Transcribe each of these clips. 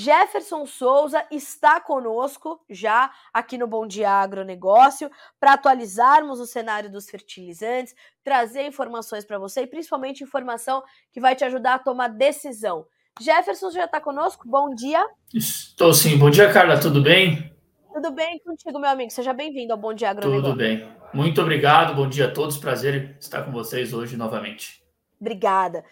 Jefferson Souza está conosco já aqui no Bom Dia Agronegócio para atualizarmos o cenário dos fertilizantes, trazer informações para você e principalmente informação que vai te ajudar a tomar decisão. Jefferson já está conosco? Bom dia. Estou sim. Bom dia, Carla. Tudo bem? Tudo bem contigo, meu amigo? Seja bem-vindo ao Bom Dia Agronegócio. Tudo bem. Muito obrigado. Bom dia a todos. Prazer estar com vocês hoje novamente. Obrigada.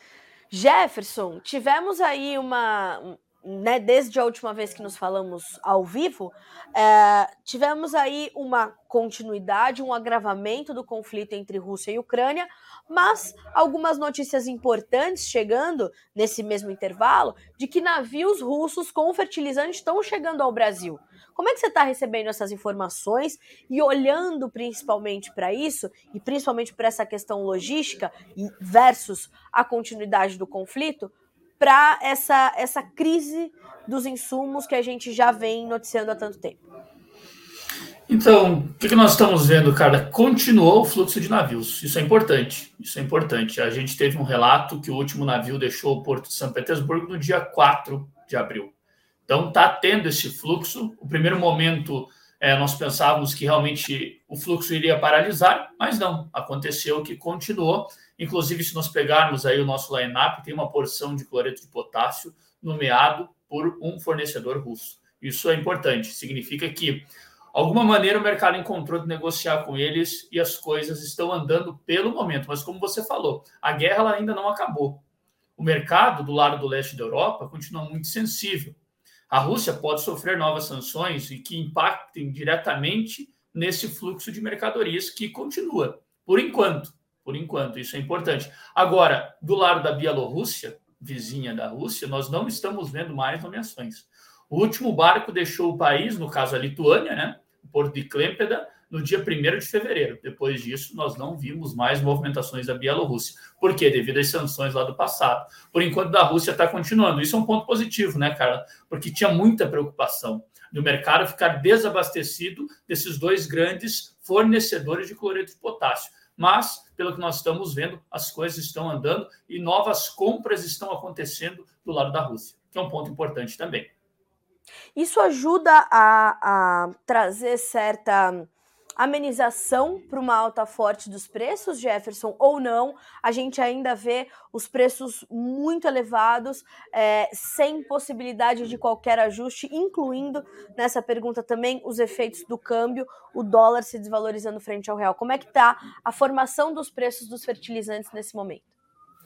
Jefferson, tivemos aí uma, né, desde a última vez que nos falamos ao vivo, é, tivemos aí uma continuidade, um agravamento do conflito entre Rússia e Ucrânia, mas algumas notícias importantes chegando nesse mesmo intervalo de que navios russos com fertilizante estão chegando ao Brasil. Como é que você está recebendo essas informações e olhando principalmente para isso, e principalmente para essa questão logística versus a continuidade do conflito? Para essa, essa crise dos insumos que a gente já vem noticiando há tanto tempo? Então, o que, nós estamos vendo, cara? Continuou o fluxo de navios. Isso é importante. Isso é importante. A gente teve um relato que o último navio deixou o porto de São Petersburgo no dia 4 de abril. Então, está tendo esse fluxo. O primeiro momento, é, nós pensávamos que realmente o fluxo iria paralisar, mas não. Aconteceu que continuou. Inclusive, se nós pegarmos aí o nosso line-up, tem uma porção de cloreto de potássio nomeado por um fornecedor russo. Isso é importante, significa que alguma maneira o mercado encontrou de negociar com eles e as coisas estão andando pelo momento. Mas como você falou, a guerra ainda não acabou. O mercado do lado do leste da Europa continua muito sensível. A Rússia pode sofrer novas sanções e que impactem diretamente nesse fluxo de mercadorias que continua, por enquanto por enquanto, isso é importante. Agora, do lado da Bielorrússia, vizinha da Rússia, nós não estamos vendo mais nomeações. O último barco deixou o país, no caso a Lituânia, né, o porto de Klempeda, no dia 1 de fevereiro. Depois disso, nós não vimos mais movimentações da Bielorrússia. Por quê? Devido às sanções lá do passado. Por enquanto, da Rússia está continuando. Isso é um ponto positivo, né, cara? Porque tinha muita preocupação do mercado ficar desabastecido desses dois grandes fornecedores de cloreto de potássio mas, pelo que nós estamos vendo, as coisas estão andando e novas compras estão acontecendo do lado da Rússia, que é um ponto importante também. Isso ajuda a, a trazer certa amenização para uma alta forte dos preços, Jefferson, ou não? A gente ainda vê os preços muito elevados, é, sem possibilidade de qualquer ajuste, incluindo nessa pergunta também os efeitos do câmbio, o dólar se desvalorizando frente ao real. Como é que está a formação dos preços dos fertilizantes nesse momento?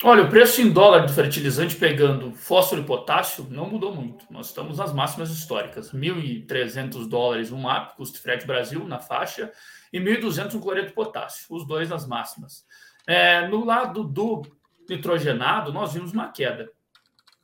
Olha, o preço em dólar do fertilizante pegando fósforo e potássio não mudou muito. Nós estamos nas máximas históricas. 1.300 dólares um MAP, custo frete Brasil, na faixa, e 1.200 um cloreto potássio, os dois nas máximas. É, no lado do nitrogenado, nós vimos uma queda.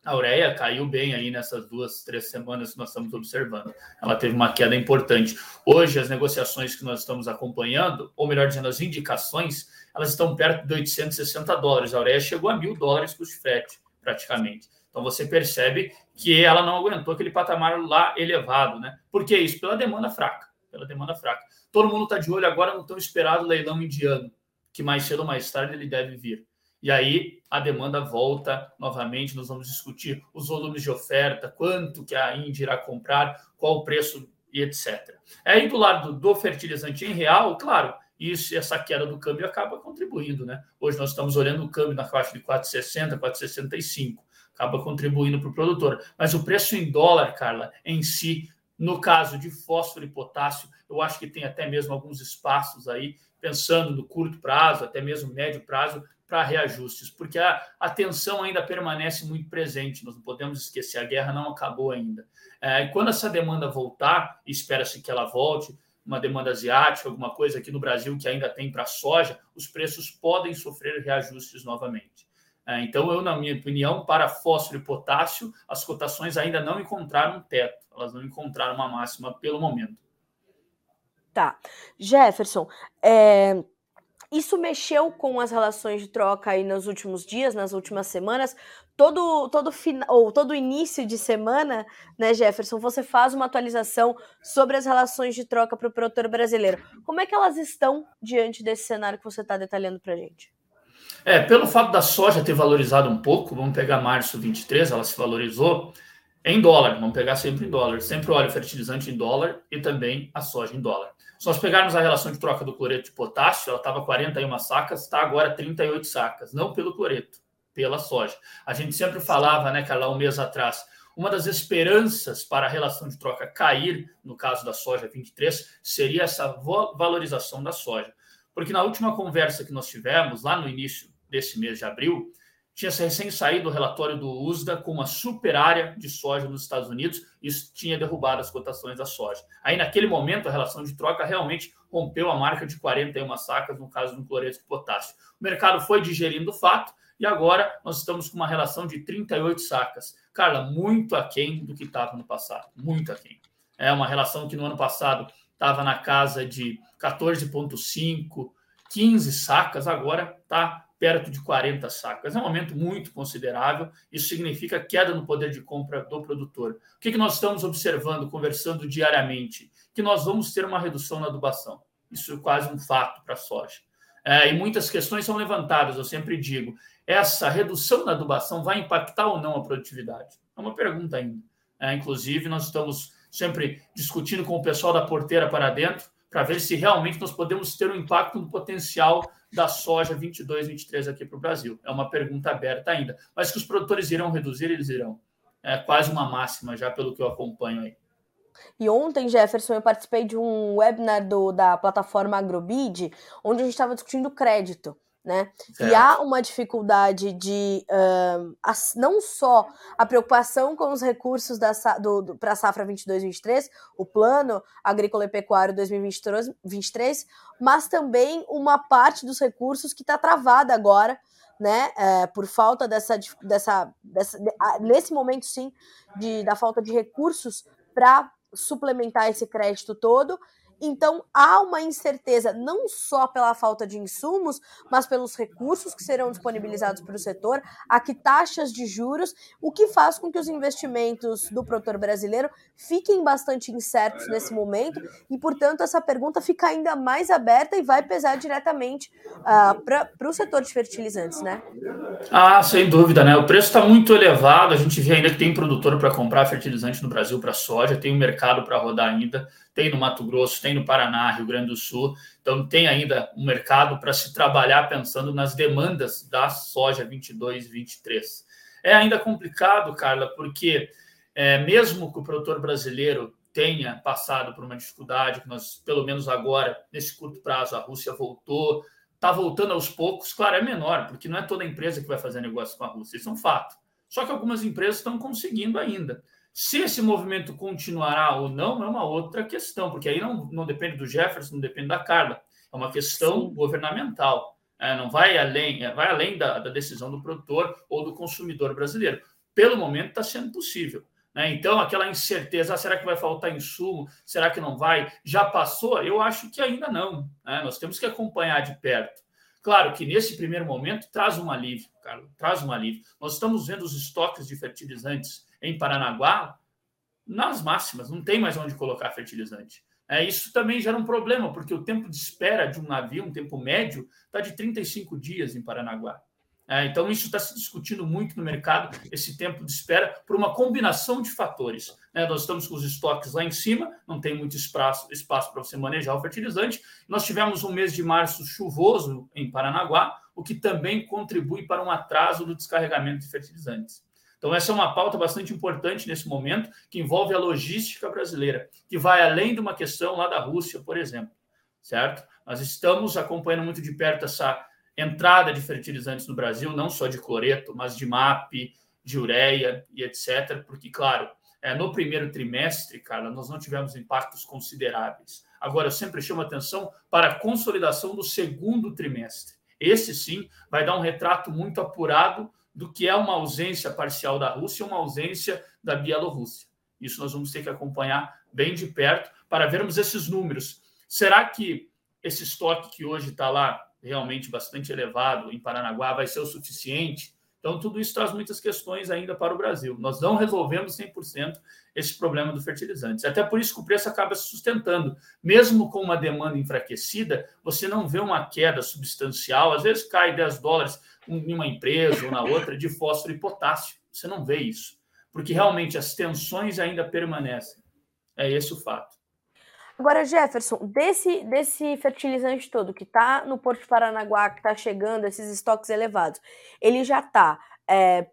A ureia caiu bem aí nessas duas, três semanas que nós estamos observando. Ela teve uma queda importante. Hoje, as negociações que nós estamos acompanhando, ou melhor dizendo, as indicações, elas estão perto de 860 dólares. A ureia chegou a mil dólares custo de frete, praticamente. Então você percebe que ela não aguentou aquele patamar lá elevado, né? Por que isso? Pela demanda fraca. Pela demanda fraca. Todo mundo está de olho agora no tão esperado leilão indiano, que mais cedo ou mais tarde ele deve vir. E aí a demanda volta novamente, nós vamos discutir os volumes de oferta, quanto que a Índia irá comprar, qual o preço e etc. Aí do lado do fertilizante em real, claro, isso, essa queda do câmbio acaba contribuindo, né? Hoje nós estamos olhando o câmbio na faixa de 4,60, 4,65, acaba contribuindo para o produtor. Mas o preço em dólar, Carla, em si, no caso de fósforo e potássio, eu acho que tem até mesmo alguns espaços aí, pensando no curto prazo, até mesmo médio prazo, para reajustes, porque a, a tensão ainda permanece muito presente, nós não podemos esquecer, a guerra não acabou ainda. É, e quando essa demanda voltar, espera-se que ela volte, uma demanda asiática, alguma coisa aqui no Brasil que ainda tem para soja, os preços podem sofrer reajustes novamente. É, então, eu, na minha opinião, para fósforo e potássio, as cotações ainda não encontraram um teto, elas não encontraram uma máxima pelo momento. Tá. Jefferson, é, isso mexeu com as relações de troca aí nos últimos dias, nas últimas semanas. Todo todo final ou todo início de semana, né, Jefferson, você faz uma atualização sobre as relações de troca para o produtor brasileiro. Como é que elas estão diante desse cenário que você está detalhando para a gente? É, pelo fato da soja ter valorizado um pouco, vamos pegar março 23, ela se valorizou. Em dólar, vamos pegar sempre em dólar. Sempre olha o fertilizante em dólar e também a soja em dólar. Se nós pegarmos a relação de troca do cloreto de potássio, ela estava 41 sacas, está agora 38 sacas, não pelo cloreto, pela soja. A gente sempre falava, né, Carla, um mês atrás, uma das esperanças para a relação de troca cair, no caso da soja 23, seria essa valorização da soja. Porque na última conversa que nós tivemos, lá no início desse mês de abril, tinha recém saído o relatório do USDA com uma super área de soja nos Estados Unidos, isso tinha derrubado as cotações da soja. Aí, naquele momento, a relação de troca realmente rompeu a marca de 41 sacas, no caso do cloreto de potássio. O mercado foi digerindo o fato e agora nós estamos com uma relação de 38 sacas. Carla, muito aquém do que estava no passado, muito aquém. É uma relação que no ano passado estava na casa de 14,5, 15 sacas, agora está perto de 40 sacas. É um aumento muito considerável. Isso significa queda no poder de compra do produtor. O que, que nós estamos observando, conversando diariamente? Que nós vamos ter uma redução na adubação. Isso é quase um fato para a soja. É, e muitas questões são levantadas, eu sempre digo. Essa redução na adubação vai impactar ou não a produtividade? É uma pergunta ainda. É, inclusive, nós estamos sempre discutindo com o pessoal da porteira para dentro para ver se realmente nós podemos ter um impacto no potencial da soja 22, 23 aqui para o Brasil. É uma pergunta aberta ainda. Mas que os produtores irão reduzir, eles irão. É quase uma máxima já pelo que eu acompanho aí. E ontem, Jefferson, eu participei de um webinar do, da plataforma Agrobid, onde a gente estava discutindo crédito né? Certo. E há uma dificuldade de uh, não só a preocupação com os recursos para a safra 22-23, o plano agrícola e pecuário 2023, mas também uma parte dos recursos que está travada agora, né? É, por falta dessa, dessa, dessa nesse momento sim, de, da falta de recursos para suplementar esse crédito todo então há uma incerteza não só pela falta de insumos, mas pelos recursos que serão disponibilizados para o setor, a que taxas de juros, o que faz com que os investimentos do produtor brasileiro fiquem bastante incertos nesse momento e, portanto, essa pergunta fica ainda mais aberta e vai pesar diretamente uh, para o setor de fertilizantes, né? Ah, sem dúvida, né? O preço está muito elevado. A gente vê ainda que tem produtor para comprar fertilizante no Brasil para soja, tem um mercado para rodar ainda tem no Mato Grosso, tem no Paraná, Rio Grande do Sul. Então, tem ainda um mercado para se trabalhar pensando nas demandas da soja 22 e 23. É ainda complicado, Carla, porque é, mesmo que o produtor brasileiro tenha passado por uma dificuldade, que nós, pelo menos agora, nesse curto prazo, a Rússia voltou, está voltando aos poucos, claro, é menor, porque não é toda empresa que vai fazer negócio com a Rússia, isso é um fato. Só que algumas empresas estão conseguindo ainda. Se esse movimento continuará ou não é uma outra questão, porque aí não, não depende do Jefferson, não depende da Carla. É uma questão Sim. governamental. É, não vai além, é, vai além da, da, decisão do produtor ou do consumidor brasileiro. Pelo momento está sendo possível. Né? Então, aquela incerteza, ah, será que vai faltar insumo? Será que não vai? Já passou? Eu acho que ainda não. Né? Nós temos que acompanhar de perto. Claro que nesse primeiro momento traz um alívio, Carlos, traz um alívio. Nós estamos vendo os estoques de fertilizantes em Paranaguá nas máximas, não tem mais onde colocar fertilizante. É, isso também gera um problema, porque o tempo de espera de um navio, um tempo médio, está de 35 dias em Paranaguá. É, então, isso está se discutindo muito no mercado, esse tempo de espera, por uma combinação de fatores. É, nós estamos com os estoques lá em cima, não tem muito espaço, espaço para você manejar o fertilizante. Nós tivemos um mês de março chuvoso em Paranaguá, o que também contribui para um atraso do descarregamento de fertilizantes. Então, essa é uma pauta bastante importante nesse momento, que envolve a logística brasileira, que vai além de uma questão lá da Rússia, por exemplo, certo? Nós estamos acompanhando muito de perto essa entrada de fertilizantes no Brasil, não só de cloreto, mas de MAP, de ureia e etc. Porque, claro, é, no primeiro trimestre, cara, nós não tivemos impactos consideráveis. Agora, eu sempre chamo atenção para a consolidação do segundo trimestre. Esse sim vai dar um retrato muito apurado do que é uma ausência parcial da Rússia e uma ausência da Bielorrússia. Isso nós vamos ter que acompanhar bem de perto para vermos esses números. Será que esse estoque que hoje está lá realmente bastante elevado em Paranaguá vai ser o suficiente? Então, tudo isso traz muitas questões ainda para o Brasil. Nós não resolvemos 100% esse problema do fertilizante. Até por isso que o preço acaba se sustentando. Mesmo com uma demanda enfraquecida, você não vê uma queda substancial. Às vezes cai 10 dólares em uma empresa ou na outra de fósforo e potássio. Você não vê isso. porque realmente as tensões ainda permanecem. É esse o fato. Agora, Jefferson, desse, desse fertilizante todo que está no Porto de Paranaguá, que está chegando, esses estoques elevados, ele já está é,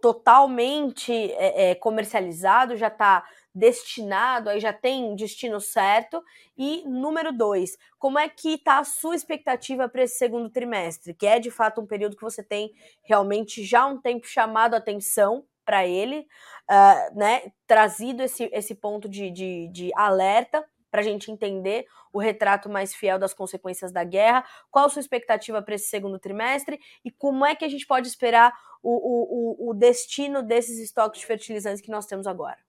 totalmente é, é, comercializado, já está destinado, aí já tem destino certo. E número dois, como é que está a sua expectativa para esse segundo trimestre, que é de fato um período que você tem realmente já um tempo chamado a atenção para ele, uh, né? Trazido esse, esse ponto de, de, de alerta para a gente entender o retrato mais fiel das consequências da guerra. Qual a sua expectativa para esse segundo trimestre e como é que a gente pode esperar o, o, o destino desses estoques de fertilizantes que nós temos agora?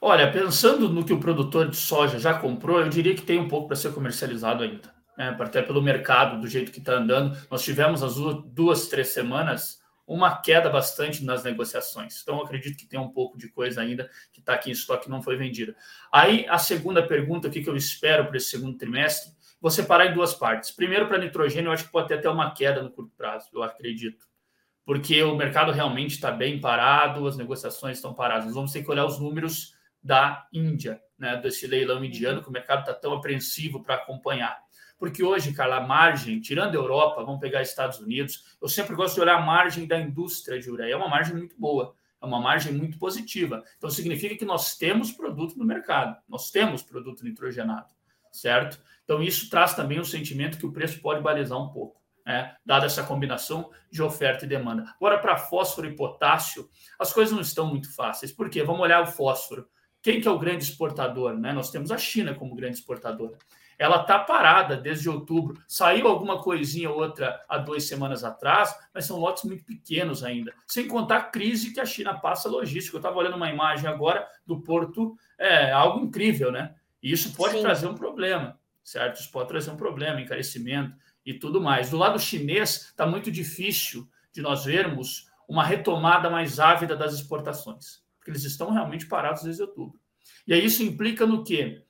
Olha, pensando no que o produtor de soja já comprou, eu diria que tem um pouco para ser comercializado ainda. Né? Até pelo mercado, do jeito que está andando. Nós tivemos as duas, três semanas uma queda bastante nas negociações. Então, acredito que tem um pouco de coisa ainda que está aqui em estoque não foi vendida. Aí, a segunda pergunta, o que, que eu espero para esse segundo trimestre, vou separar em duas partes. Primeiro, para nitrogênio, eu acho que pode ter até uma queda no curto prazo, eu acredito. Porque o mercado realmente está bem parado, as negociações estão paradas. Nós vamos ter que olhar os números da Índia, né, desse leilão indiano, que o mercado está tão apreensivo para acompanhar. Porque hoje, Carla, a margem, tirando a Europa, vamos pegar Estados Unidos, eu sempre gosto de olhar a margem da indústria de ureia. É uma margem muito boa, é uma margem muito positiva. Então, significa que nós temos produto no mercado, nós temos produto nitrogenado, certo? Então, isso traz também o sentimento que o preço pode balizar um pouco. Né, dada essa combinação de oferta e demanda. Agora, para fósforo e potássio, as coisas não estão muito fáceis. Por quê? Vamos olhar o fósforo. Quem que é o grande exportador? Né? Nós temos a China como grande exportadora ela está parada desde outubro. Saiu alguma coisinha ou outra há duas semanas atrás, mas são lotes muito pequenos ainda. Sem contar a crise que a China passa logística. Eu estava olhando uma imagem agora do porto, é algo incrível, né? E isso pode Sim. trazer um problema, certo? Isso pode trazer um problema, encarecimento e tudo mais. Do lado chinês, está muito difícil de nós vermos uma retomada mais ávida das exportações, porque eles estão realmente parados desde outubro. E aí isso implica no quê?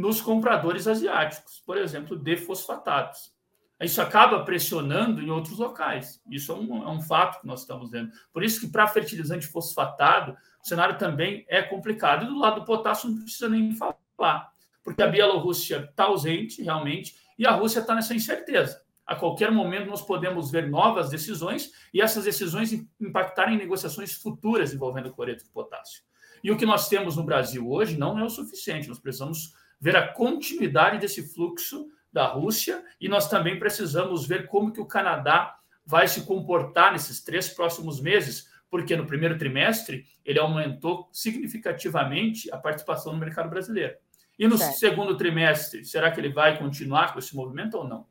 nos compradores asiáticos, por exemplo, de fosfatados. Isso acaba pressionando em outros locais. Isso é um, é um fato que nós estamos vendo. Por isso que para fertilizante fosfatado, o cenário também é complicado. E do lado do potássio não precisa nem falar, porque a Bielorrússia está ausente realmente e a Rússia está nessa incerteza. A qualquer momento nós podemos ver novas decisões e essas decisões impactarem em negociações futuras envolvendo o cloreto de potássio. E o que nós temos no Brasil hoje não é o suficiente. Nós precisamos ver a continuidade desse fluxo da Rússia e nós também precisamos ver como que o Canadá vai se comportar nesses três próximos meses, porque no primeiro trimestre ele aumentou significativamente a participação no mercado brasileiro. E no certo. segundo trimestre, será que ele vai continuar com esse movimento ou não?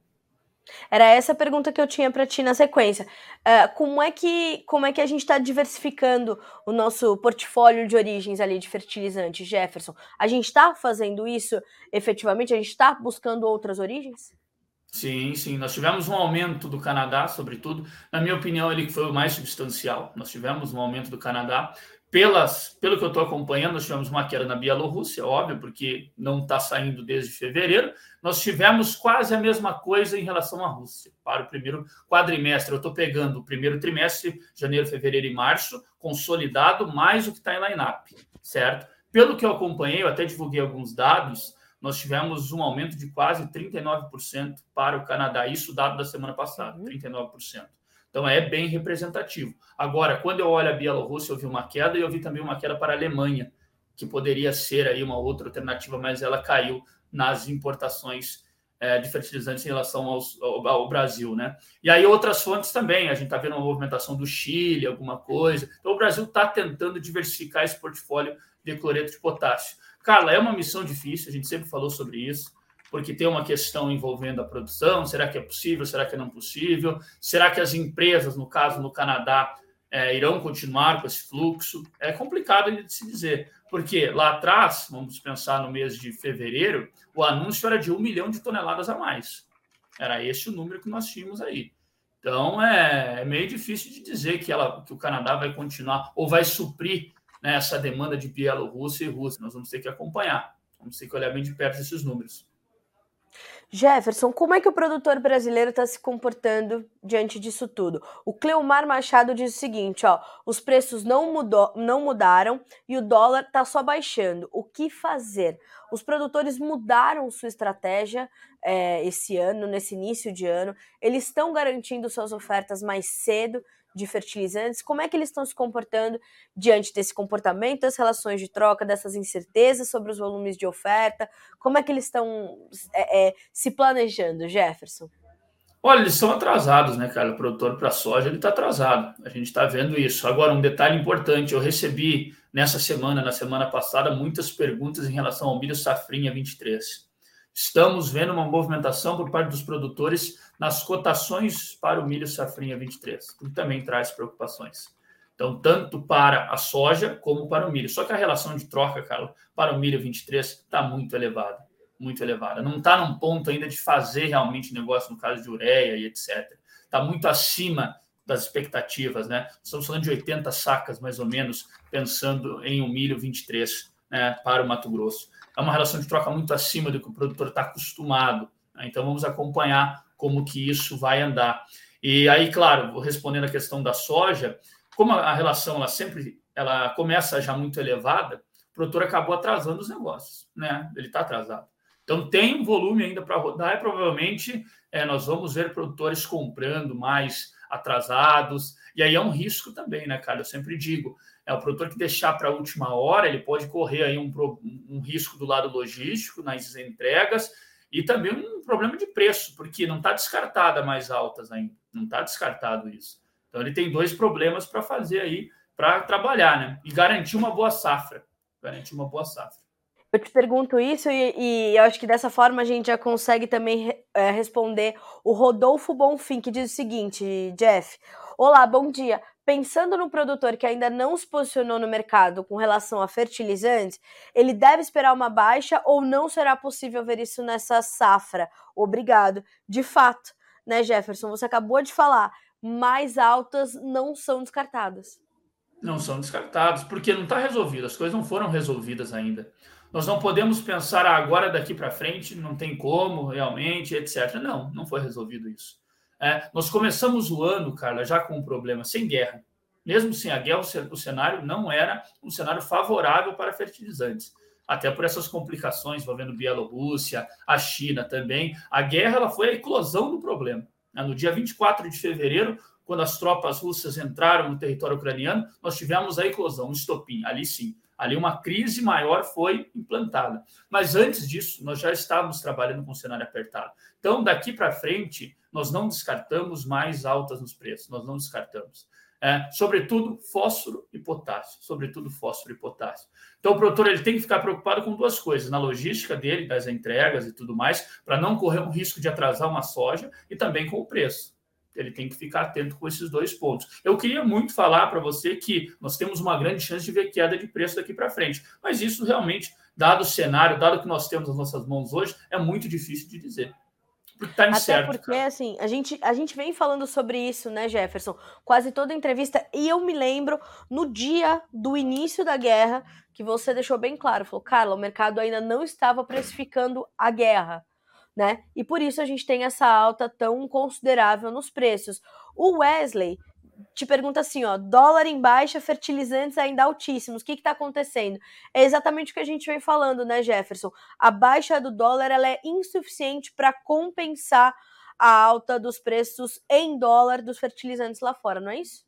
Era essa a pergunta que eu tinha para ti na sequência. Uh, como, é que, como é que a gente está diversificando o nosso portfólio de origens ali de fertilizantes, Jefferson? A gente está fazendo isso efetivamente? A gente está buscando outras origens? Sim, sim. Nós tivemos um aumento do Canadá, sobretudo. Na minha opinião, ele foi o mais substancial. Nós tivemos um aumento do Canadá pelas, pelo que eu estou acompanhando, nós tivemos uma queda na Bielorrússia, óbvio, porque não está saindo desde fevereiro. Nós tivemos quase a mesma coisa em relação à Rússia, para o primeiro quadrimestre. Eu estou pegando o primeiro trimestre, janeiro, fevereiro e março, consolidado, mais o que está em line-up, certo? Pelo que eu acompanhei, eu até divulguei alguns dados, nós tivemos um aumento de quase 39% para o Canadá, isso dado da semana passada, 39%. Então é bem representativo. Agora, quando eu olho a Bielorrússia, eu vi uma queda e eu vi também uma queda para a Alemanha, que poderia ser aí uma outra alternativa, mas ela caiu nas importações é, de fertilizantes em relação aos, ao, ao, Brasil, né? E aí outras fontes também, a gente está vendo uma movimentação do Chile, alguma coisa. Então o Brasil está tentando diversificar esse portfólio de cloreto de potássio. Carla, é uma missão difícil, a gente sempre falou sobre isso porque tem uma questão envolvendo a produção. Será que é possível? Será que é não possível? Será que as empresas, no caso no Canadá, é, irão continuar com esse fluxo? É complicado de se dizer, porque lá atrás, vamos pensar no mês de fevereiro, o anúncio era de um milhão de toneladas a mais. Era esse o número que nós tínhamos aí. Então é, é meio difícil de dizer que, ela, que o Canadá vai continuar ou vai suprir né, essa demanda de Bielorrússia e Rússia. Nós vamos ter que acompanhar, vamos ter que olhar bem de perto esses números. Jefferson, como é que o produtor brasileiro está se comportando diante disso tudo? O Cleomar Machado diz o seguinte: ó, os preços não, mudou, não mudaram e o dólar está só baixando. O que fazer? Os produtores mudaram sua estratégia é, esse ano, nesse início de ano. Eles estão garantindo suas ofertas mais cedo de fertilizantes, como é que eles estão se comportando diante desse comportamento, das relações de troca, dessas incertezas sobre os volumes de oferta, como é que eles estão é, é, se planejando, Jefferson? Olha, eles estão atrasados, né, cara? O produtor para soja ele está atrasado. A gente está vendo isso. Agora, um detalhe importante: eu recebi nessa semana, na semana passada, muitas perguntas em relação ao milho safrinha 23. Estamos vendo uma movimentação por parte dos produtores nas cotações para o milho safrinha 23, que também traz preocupações. Então, tanto para a soja como para o milho. Só que a relação de troca, Carlos, para o milho 23 está muito elevada. Muito elevada. Não está num ponto ainda de fazer realmente negócio, no caso de ureia e etc. Está muito acima das expectativas, né? Estamos falando de 80 sacas, mais ou menos, pensando em um milho 23 né, para o Mato Grosso. É uma relação de troca muito acima do que o produtor está acostumado. Né? Então, vamos acompanhar como que isso vai andar. E aí, claro, respondendo a questão da soja, como a relação ela sempre ela começa já muito elevada, o produtor acabou atrasando os negócios, né? Ele está atrasado. Então tem um volume ainda para rodar e provavelmente é, nós vamos ver produtores comprando mais atrasados. E aí é um risco também, né, cara? Eu sempre digo, é o produtor que deixar para a última hora, ele pode correr aí um, um risco do lado logístico nas entregas e também um problema de preço, porque não está descartada mais altas ainda. Não está descartado isso. Então ele tem dois problemas para fazer aí, para trabalhar, né? E garantir uma boa safra. Garantir uma boa safra. Eu te pergunto isso e, e, eu acho que dessa forma a gente já consegue também é, responder o Rodolfo Bonfim, que diz o seguinte, Jeff. Olá, bom dia. Pensando no produtor que ainda não se posicionou no mercado com relação a fertilizantes, ele deve esperar uma baixa ou não será possível ver isso nessa safra? Obrigado. De fato, né, Jefferson? Você acabou de falar, mais altas não são descartadas. Não são descartadas, porque não está resolvido, as coisas não foram resolvidas ainda. Nós não podemos pensar ah, agora daqui para frente, não tem como realmente, etc. Não, não foi resolvido isso. É, nós começamos o ano, Carla, já com um problema, sem guerra. Mesmo sem a guerra, o cenário não era um cenário favorável para fertilizantes. Até por essas complicações envolvendo Bielorrússia, a China também. A guerra ela foi a eclosão do problema. Né? No dia 24 de fevereiro, quando as tropas russas entraram no território ucraniano, nós tivemos a eclosão, um estopim. Ali sim, ali uma crise maior foi implantada. Mas antes disso, nós já estávamos trabalhando com um cenário apertado. Então, daqui para frente, nós não descartamos mais altas nos preços, nós não descartamos. É, sobretudo fósforo e potássio, sobretudo fósforo e potássio. Então o produtor ele tem que ficar preocupado com duas coisas, na logística dele, das entregas e tudo mais, para não correr um risco de atrasar uma soja e também com o preço. Ele tem que ficar atento com esses dois pontos. Eu queria muito falar para você que nós temos uma grande chance de ver queda de preço daqui para frente, mas isso realmente, dado o cenário, dado que nós temos nas nossas mãos hoje, é muito difícil de dizer. Porque tá Até porque, cara. assim, a gente, a gente vem falando sobre isso, né, Jefferson? Quase toda entrevista. E eu me lembro, no dia do início da guerra, que você deixou bem claro. Falou, Carla, o mercado ainda não estava precificando a guerra, né? E por isso a gente tem essa alta tão considerável nos preços. O Wesley te pergunta assim, ó, dólar em baixa, fertilizantes ainda altíssimos. O que está acontecendo? É exatamente o que a gente vem falando, né, Jefferson? A baixa do dólar ela é insuficiente para compensar a alta dos preços em dólar dos fertilizantes lá fora, não é isso?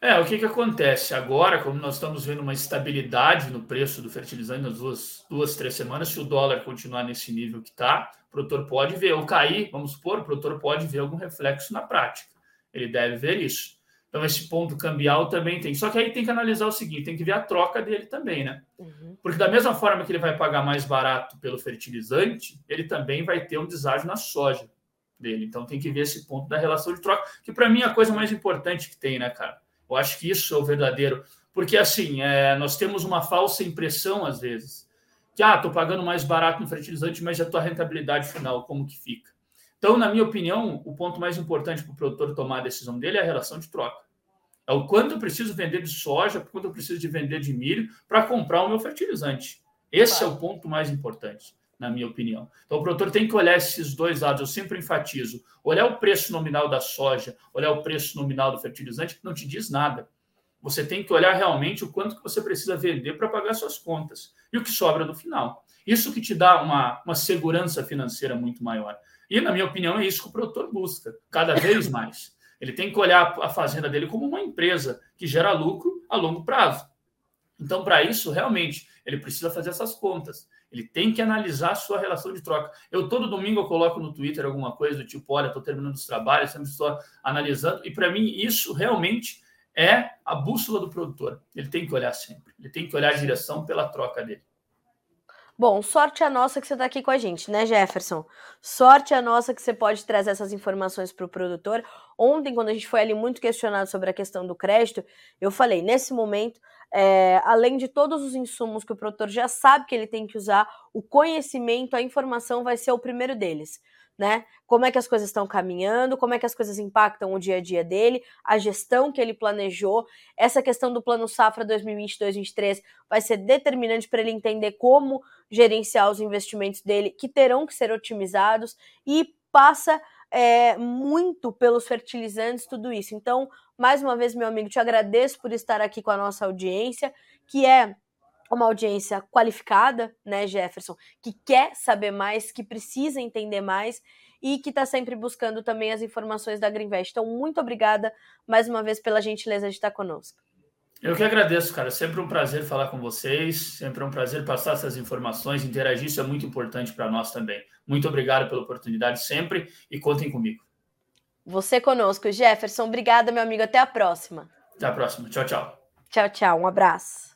É, o que, que acontece? Agora, como nós estamos vendo uma estabilidade no preço do fertilizante nas duas, duas três semanas, se o dólar continuar nesse nível que está, o produtor pode ver, ou cair, vamos supor, o produtor pode ver algum reflexo na prática. Ele deve ver isso. Então, esse ponto cambial também tem. Só que aí tem que analisar o seguinte: tem que ver a troca dele também, né? Uhum. Porque, da mesma forma que ele vai pagar mais barato pelo fertilizante, ele também vai ter um deságio na soja dele. Então, tem que ver esse ponto da relação de troca, que para mim é a coisa mais importante que tem, né, cara? Eu acho que isso é o verdadeiro. Porque, assim, é, nós temos uma falsa impressão, às vezes, que, ah, estou pagando mais barato no fertilizante, mas a tua rentabilidade final, como que fica? Então, na minha opinião, o ponto mais importante para o produtor tomar a decisão dele é a relação de troca. É o quanto eu preciso vender de soja, quanto eu preciso de vender de milho para comprar o meu fertilizante. Esse claro. é o ponto mais importante. Na minha opinião. Então, o produtor tem que olhar esses dois lados, eu sempre enfatizo. Olhar o preço nominal da soja, olhar o preço nominal do fertilizante, não te diz nada. Você tem que olhar realmente o quanto que você precisa vender para pagar suas contas e o que sobra no final. Isso que te dá uma, uma segurança financeira muito maior. E, na minha opinião, é isso que o produtor busca, cada vez mais. Ele tem que olhar a fazenda dele como uma empresa que gera lucro a longo prazo. Então, para isso, realmente, ele precisa fazer essas contas. Ele tem que analisar a sua relação de troca. Eu, todo domingo, eu coloco no Twitter alguma coisa do tipo: olha, estou terminando os trabalhos, sempre estou analisando. E, para mim, isso realmente é a bússola do produtor. Ele tem que olhar sempre. Ele tem que olhar a direção pela troca dele. Bom, sorte a nossa que você está aqui com a gente, né, Jefferson? Sorte a nossa que você pode trazer essas informações para o produtor. Ontem, quando a gente foi ali muito questionado sobre a questão do crédito, eu falei, nesse momento, é, além de todos os insumos que o produtor já sabe que ele tem que usar, o conhecimento, a informação vai ser o primeiro deles né? Como é que as coisas estão caminhando, como é que as coisas impactam o dia a dia dele, a gestão que ele planejou. Essa questão do plano Safra 2022-2023 vai ser determinante para ele entender como gerenciar os investimentos dele, que terão que ser otimizados, e passa é, muito pelos fertilizantes, tudo isso. Então, mais uma vez, meu amigo, te agradeço por estar aqui com a nossa audiência, que é uma audiência qualificada, né, Jefferson, que quer saber mais, que precisa entender mais e que está sempre buscando também as informações da Greenvest. Então, muito obrigada mais uma vez pela gentileza de estar conosco. Eu que agradeço, cara. Sempre um prazer falar com vocês, sempre um prazer passar essas informações, interagir, isso é muito importante para nós também. Muito obrigado pela oportunidade sempre e contem comigo. Você conosco, Jefferson. Obrigada, meu amigo. Até a próxima. Até a próxima. Tchau, tchau. Tchau, tchau. Um abraço.